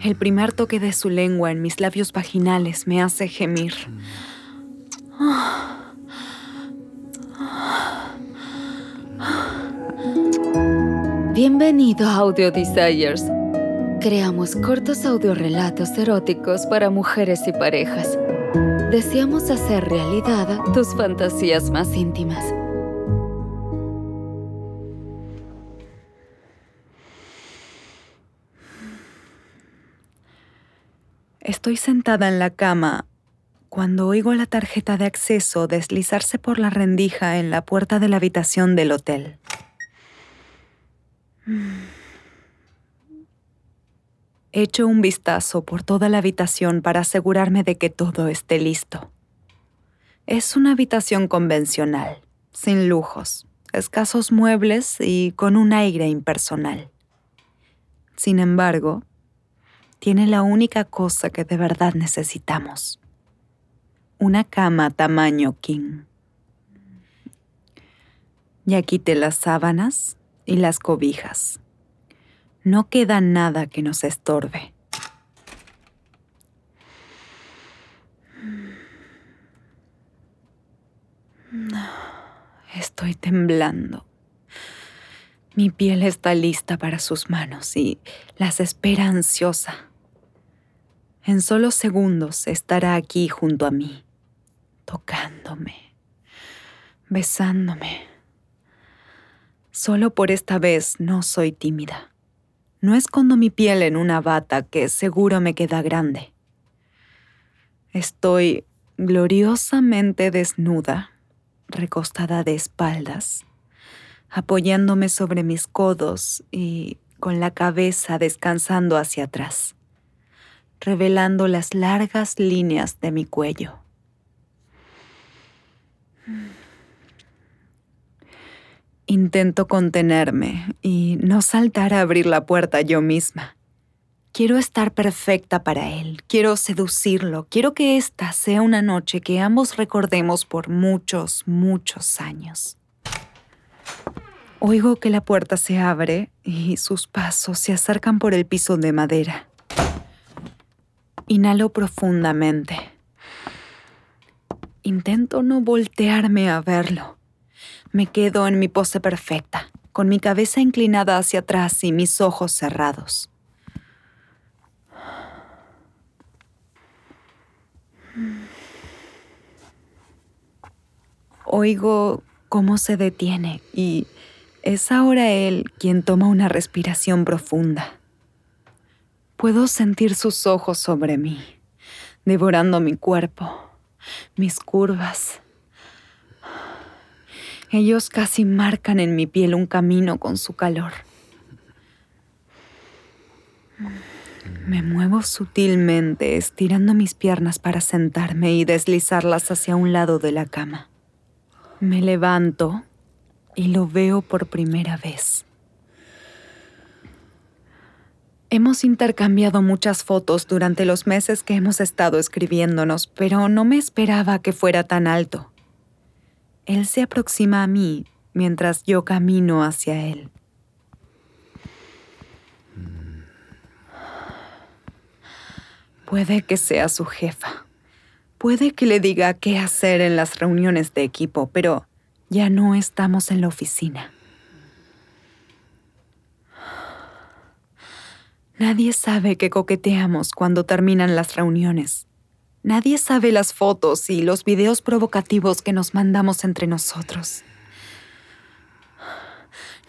El primer toque de su lengua en mis labios vaginales me hace gemir. Bienvenido a Audio Desires. Creamos cortos audiorelatos eróticos para mujeres y parejas. Deseamos hacer realidad tus fantasías más íntimas. Estoy sentada en la cama cuando oigo la tarjeta de acceso deslizarse por la rendija en la puerta de la habitación del hotel. Echo un vistazo por toda la habitación para asegurarme de que todo esté listo. Es una habitación convencional, sin lujos, escasos muebles y con un aire impersonal. Sin embargo, tiene la única cosa que de verdad necesitamos. Una cama tamaño king. Ya quité las sábanas y las cobijas. No queda nada que nos estorbe. Estoy temblando. Mi piel está lista para sus manos y las espera ansiosa. En solo segundos estará aquí junto a mí, tocándome, besándome. Solo por esta vez no soy tímida. No escondo mi piel en una bata que seguro me queda grande. Estoy gloriosamente desnuda, recostada de espaldas, apoyándome sobre mis codos y con la cabeza descansando hacia atrás revelando las largas líneas de mi cuello. Intento contenerme y no saltar a abrir la puerta yo misma. Quiero estar perfecta para él, quiero seducirlo, quiero que esta sea una noche que ambos recordemos por muchos, muchos años. Oigo que la puerta se abre y sus pasos se acercan por el piso de madera. Inhalo profundamente. Intento no voltearme a verlo. Me quedo en mi pose perfecta, con mi cabeza inclinada hacia atrás y mis ojos cerrados. Oigo cómo se detiene y es ahora él quien toma una respiración profunda. Puedo sentir sus ojos sobre mí, devorando mi cuerpo, mis curvas. Ellos casi marcan en mi piel un camino con su calor. Me muevo sutilmente, estirando mis piernas para sentarme y deslizarlas hacia un lado de la cama. Me levanto y lo veo por primera vez. Hemos intercambiado muchas fotos durante los meses que hemos estado escribiéndonos, pero no me esperaba que fuera tan alto. Él se aproxima a mí mientras yo camino hacia él. Puede que sea su jefa. Puede que le diga qué hacer en las reuniones de equipo, pero ya no estamos en la oficina. Nadie sabe que coqueteamos cuando terminan las reuniones. Nadie sabe las fotos y los videos provocativos que nos mandamos entre nosotros.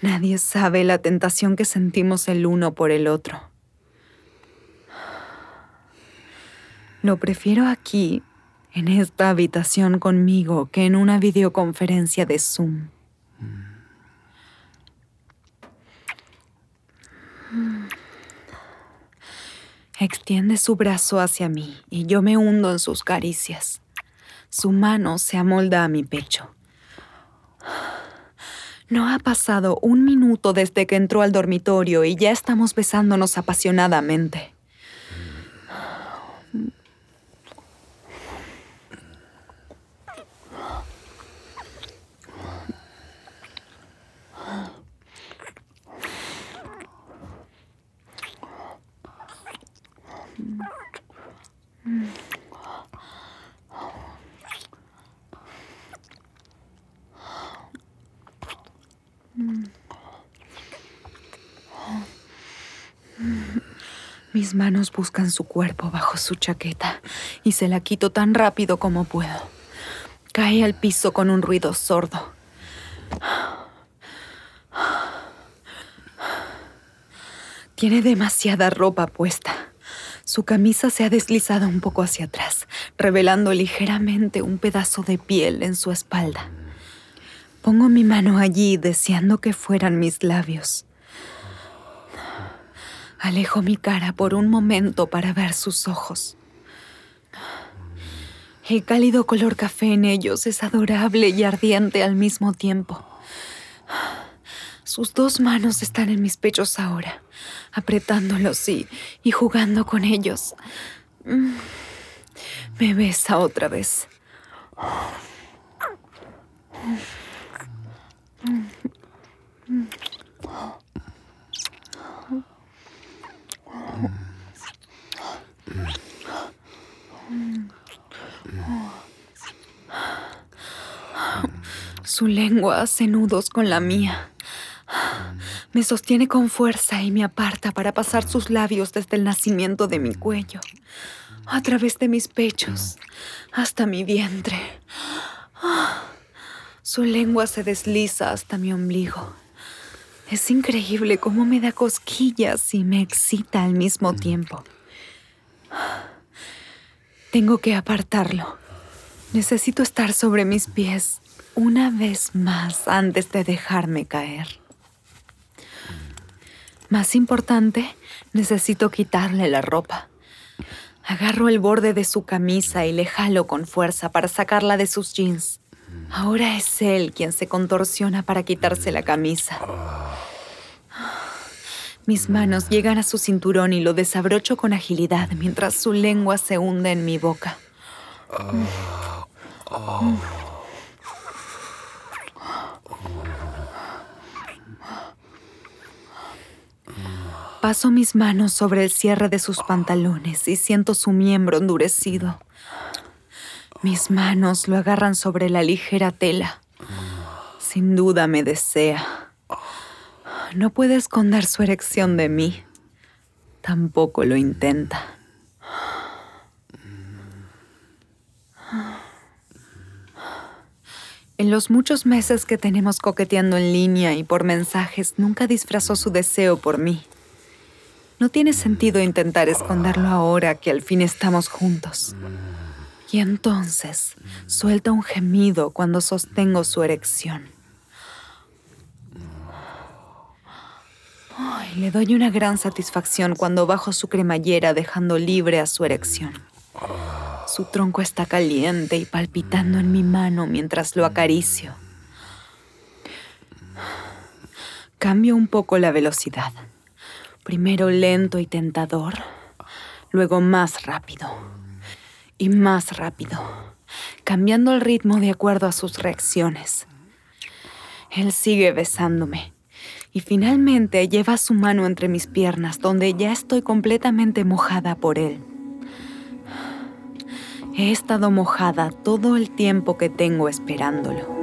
Nadie sabe la tentación que sentimos el uno por el otro. Lo prefiero aquí, en esta habitación conmigo, que en una videoconferencia de Zoom. Extiende su brazo hacia mí y yo me hundo en sus caricias. Su mano se amolda a mi pecho. No ha pasado un minuto desde que entró al dormitorio y ya estamos besándonos apasionadamente. Mis manos buscan su cuerpo bajo su chaqueta y se la quito tan rápido como puedo. Cae al piso con un ruido sordo. Tiene demasiada ropa puesta. Su camisa se ha deslizado un poco hacia atrás, revelando ligeramente un pedazo de piel en su espalda. Pongo mi mano allí deseando que fueran mis labios. Alejo mi cara por un momento para ver sus ojos. El cálido color café en ellos es adorable y ardiente al mismo tiempo. Sus dos manos están en mis pechos ahora, apretándolos y, y jugando con ellos. Mm. Me besa otra vez. Su lengua hace nudos con la mía. Me sostiene con fuerza y me aparta para pasar sus labios desde el nacimiento de mi cuello, a través de mis pechos, hasta mi vientre. Su lengua se desliza hasta mi ombligo. Es increíble cómo me da cosquillas y me excita al mismo tiempo. Tengo que apartarlo. Necesito estar sobre mis pies una vez más antes de dejarme caer. Más importante, necesito quitarle la ropa. Agarro el borde de su camisa y le jalo con fuerza para sacarla de sus jeans. Ahora es él quien se contorsiona para quitarse la camisa. Mis manos llegan a su cinturón y lo desabrocho con agilidad mientras su lengua se hunde en mi boca. Paso mis manos sobre el cierre de sus pantalones y siento su miembro endurecido. Mis manos lo agarran sobre la ligera tela. Sin duda me desea. No puede esconder su erección de mí. Tampoco lo intenta. En los muchos meses que tenemos coqueteando en línea y por mensajes, nunca disfrazó su deseo por mí. No tiene sentido intentar esconderlo ahora que al fin estamos juntos. Y entonces suelta un gemido cuando sostengo su erección. le doy una gran satisfacción cuando bajo su cremallera dejando libre a su erección. Su tronco está caliente y palpitando en mi mano mientras lo acaricio. Cambio un poco la velocidad. Primero lento y tentador, luego más rápido y más rápido, cambiando el ritmo de acuerdo a sus reacciones. Él sigue besándome y finalmente lleva su mano entre mis piernas donde ya estoy completamente mojada por él. He estado mojada todo el tiempo que tengo esperándolo.